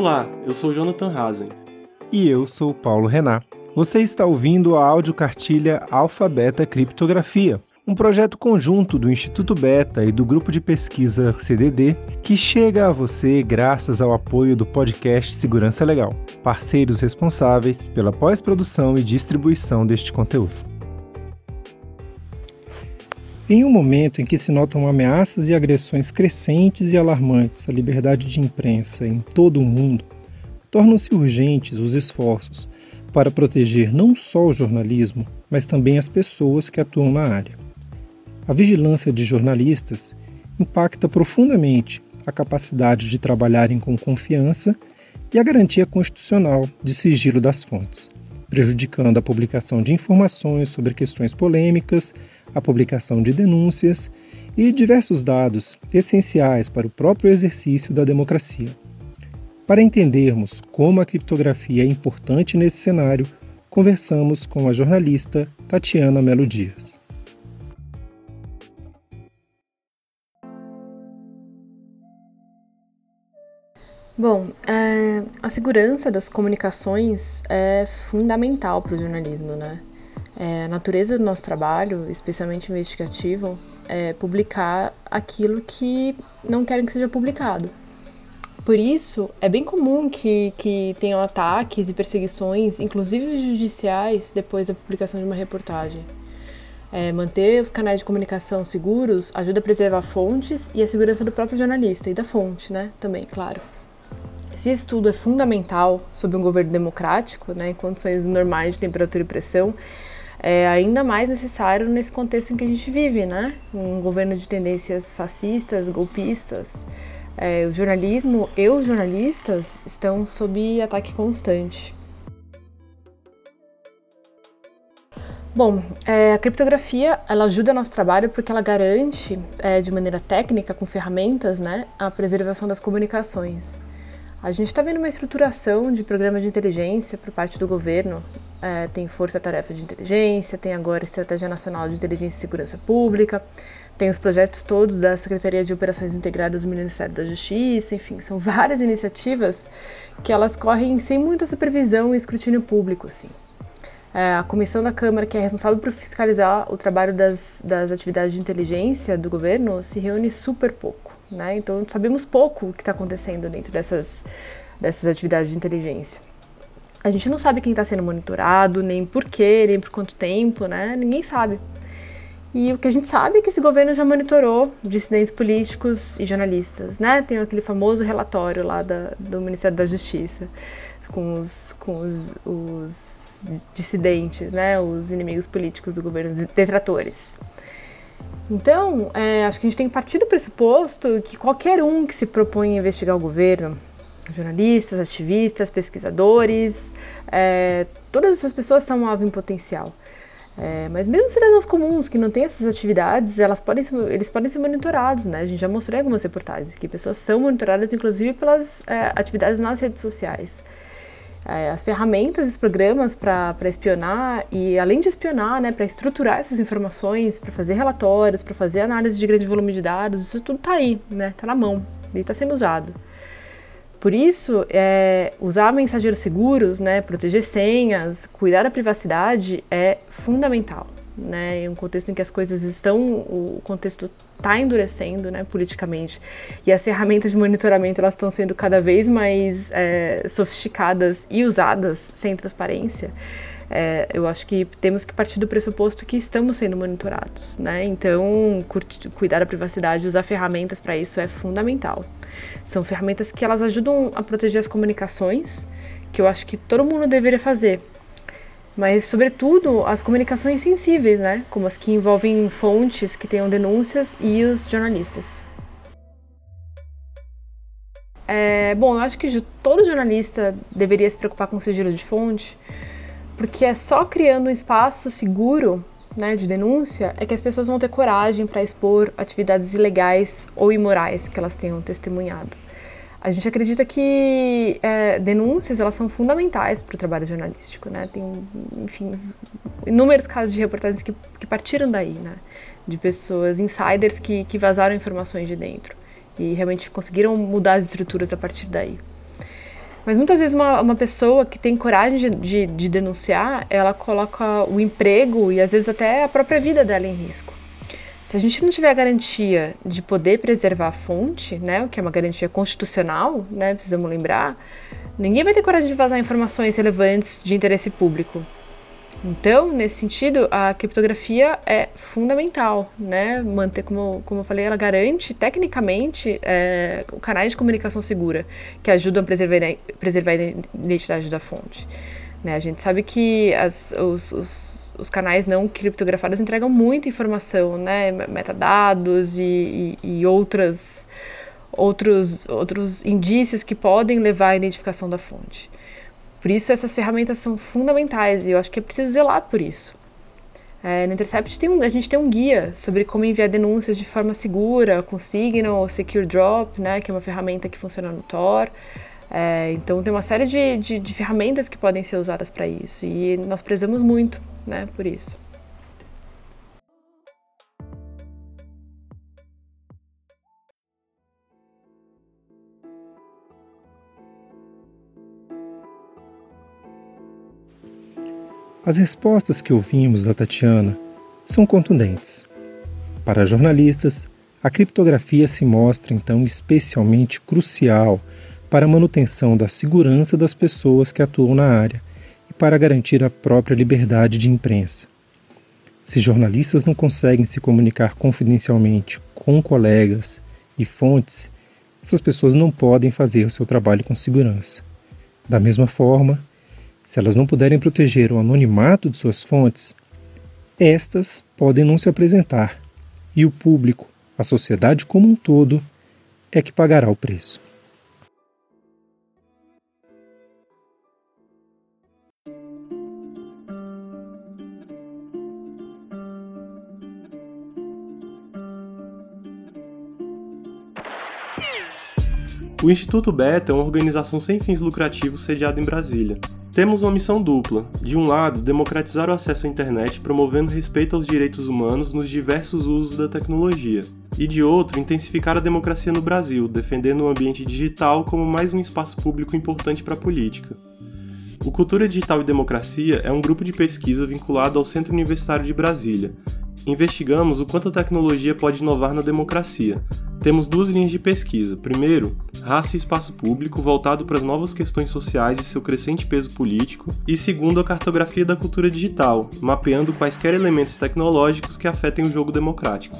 Olá, eu sou Jonathan Hazen. E eu sou Paulo Renan. Você está ouvindo a audiocartilha Alfa Beta Criptografia, um projeto conjunto do Instituto Beta e do grupo de pesquisa CDD que chega a você graças ao apoio do podcast Segurança Legal, parceiros responsáveis pela pós-produção e distribuição deste conteúdo. Em um momento em que se notam ameaças e agressões crescentes e alarmantes à liberdade de imprensa em todo o mundo, tornam-se urgentes os esforços para proteger não só o jornalismo, mas também as pessoas que atuam na área. A vigilância de jornalistas impacta profundamente a capacidade de trabalharem com confiança e a garantia constitucional de sigilo das fontes, prejudicando a publicação de informações sobre questões polêmicas a publicação de denúncias e diversos dados essenciais para o próprio exercício da democracia. Para entendermos como a criptografia é importante nesse cenário, conversamos com a jornalista Tatiana Melo Dias. Bom, é, a segurança das comunicações é fundamental para o jornalismo, né? É, a natureza do nosso trabalho, especialmente investigativo, é publicar aquilo que não querem que seja publicado. Por isso, é bem comum que, que tenham ataques e perseguições, inclusive judiciais, depois da publicação de uma reportagem. É, manter os canais de comunicação seguros ajuda a preservar fontes e a segurança do próprio jornalista e da fonte, né? Também, claro. Esse estudo é fundamental sobre um governo democrático, né, em condições normais de temperatura e pressão, é ainda mais necessário nesse contexto em que a gente vive, né? Um governo de tendências fascistas, golpistas. É, o jornalismo e os jornalistas estão sob ataque constante. Bom, é, a criptografia ela ajuda nosso trabalho porque ela garante, é, de maneira técnica, com ferramentas, né, a preservação das comunicações. A gente está vendo uma estruturação de programas de inteligência por parte do governo. É, tem Força-Tarefa de Inteligência, tem agora Estratégia Nacional de Inteligência e Segurança Pública, tem os projetos todos da Secretaria de Operações Integradas do Ministério da Justiça, enfim, são várias iniciativas que elas correm sem muita supervisão e escrutínio público, assim. É, a comissão da Câmara, que é responsável por fiscalizar o trabalho das, das atividades de inteligência do governo, se reúne super pouco. Né? Então sabemos pouco o que está acontecendo dentro dessas, dessas atividades de inteligência. A gente não sabe quem está sendo monitorado, nem por quê, nem por quanto tempo, né? Ninguém sabe. E o que a gente sabe é que esse governo já monitorou dissidentes políticos e jornalistas, né? Tem aquele famoso relatório lá da, do Ministério da Justiça com os, com os, os dissidentes, né? Os inimigos políticos do governo, os detratores. Então, é, acho que a gente tem que partir do pressuposto que qualquer um que se propõe a investigar o governo, jornalistas, ativistas, pesquisadores, é, todas essas pessoas são um alvo em potencial. É, mas mesmo cidadãos comuns que não têm essas atividades, elas podem eles podem ser monitorados, né? A gente já mostrou em algumas reportagens que pessoas são monitoradas, inclusive pelas é, atividades nas redes sociais as ferramentas, os programas para espionar e, além de espionar, né, para estruturar essas informações, para fazer relatórios, para fazer análise de grande volume de dados, isso tudo está aí, né, está na mão, e está sendo usado. Por isso, é, usar mensageiros seguros, né, proteger senhas, cuidar da privacidade é fundamental. Né, em um contexto em que as coisas estão, o contexto está endurecendo né, politicamente e as ferramentas de monitoramento elas estão sendo cada vez mais é, sofisticadas e usadas sem transparência. É, eu acho que temos que partir do pressuposto que estamos sendo monitorados, né? Então, cuidar da privacidade, usar ferramentas para isso é fundamental. São ferramentas que elas ajudam a proteger as comunicações, que eu acho que todo mundo deveria fazer, mas, sobretudo, as comunicações sensíveis, né? Como as que envolvem fontes que tenham denúncias e os jornalistas. É, bom, eu acho que todo jornalista deveria se preocupar com o sigilo de fonte, porque é só criando um espaço seguro né, de denúncia é que as pessoas vão ter coragem para expor atividades ilegais ou imorais que elas tenham testemunhado. A gente acredita que é, denúncias elas são fundamentais para o trabalho jornalístico, né? Tem, enfim, inúmeros casos de reportagens que, que partiram daí, né? De pessoas, insiders que, que vazaram informações de dentro e realmente conseguiram mudar as estruturas a partir daí. Mas muitas vezes uma, uma pessoa que tem coragem de, de, de denunciar, ela coloca o emprego e às vezes até a própria vida dela em risco. Se a gente não tiver a garantia de poder preservar a fonte, né, o que é uma garantia constitucional, né, precisamos lembrar, ninguém vai ter coragem de vazar informações relevantes de interesse público. Então, nesse sentido, a criptografia é fundamental, né? Manter, como, como eu falei, ela garante tecnicamente é, canais de comunicação segura que ajudam a preservar, preservar a identidade da fonte. Né? A gente sabe que as, os, os, os, canais não criptografados entregam muita informação, né? Metadados e, e, e outras, outros, outros indícios que podem levar à identificação da fonte. Por isso essas ferramentas são fundamentais e eu acho que é preciso zelar por isso. É, no Intercept tem um, a gente tem um guia sobre como enviar denúncias de forma segura, com Signal ou Secure Drop, né, que é uma ferramenta que funciona no Tor. É, então tem uma série de, de, de ferramentas que podem ser usadas para isso e nós prezamos muito né, por isso. As respostas que ouvimos da Tatiana são contundentes. Para jornalistas, a criptografia se mostra então especialmente crucial para a manutenção da segurança das pessoas que atuam na área e para garantir a própria liberdade de imprensa. Se jornalistas não conseguem se comunicar confidencialmente com colegas e fontes, essas pessoas não podem fazer o seu trabalho com segurança. Da mesma forma, se elas não puderem proteger o anonimato de suas fontes, estas podem não se apresentar e o público, a sociedade como um todo, é que pagará o preço. O Instituto Beta é uma organização sem fins lucrativos sediada em Brasília. Temos uma missão dupla. De um lado, democratizar o acesso à internet promovendo respeito aos direitos humanos nos diversos usos da tecnologia. E de outro, intensificar a democracia no Brasil, defendendo o ambiente digital como mais um espaço público importante para a política. O Cultura Digital e Democracia é um grupo de pesquisa vinculado ao Centro Universitário de Brasília. Investigamos o quanto a tecnologia pode inovar na democracia, temos duas linhas de pesquisa. Primeiro, raça e espaço público, voltado para as novas questões sociais e seu crescente peso político. E segundo, a cartografia da cultura digital, mapeando quaisquer elementos tecnológicos que afetem o jogo democrático.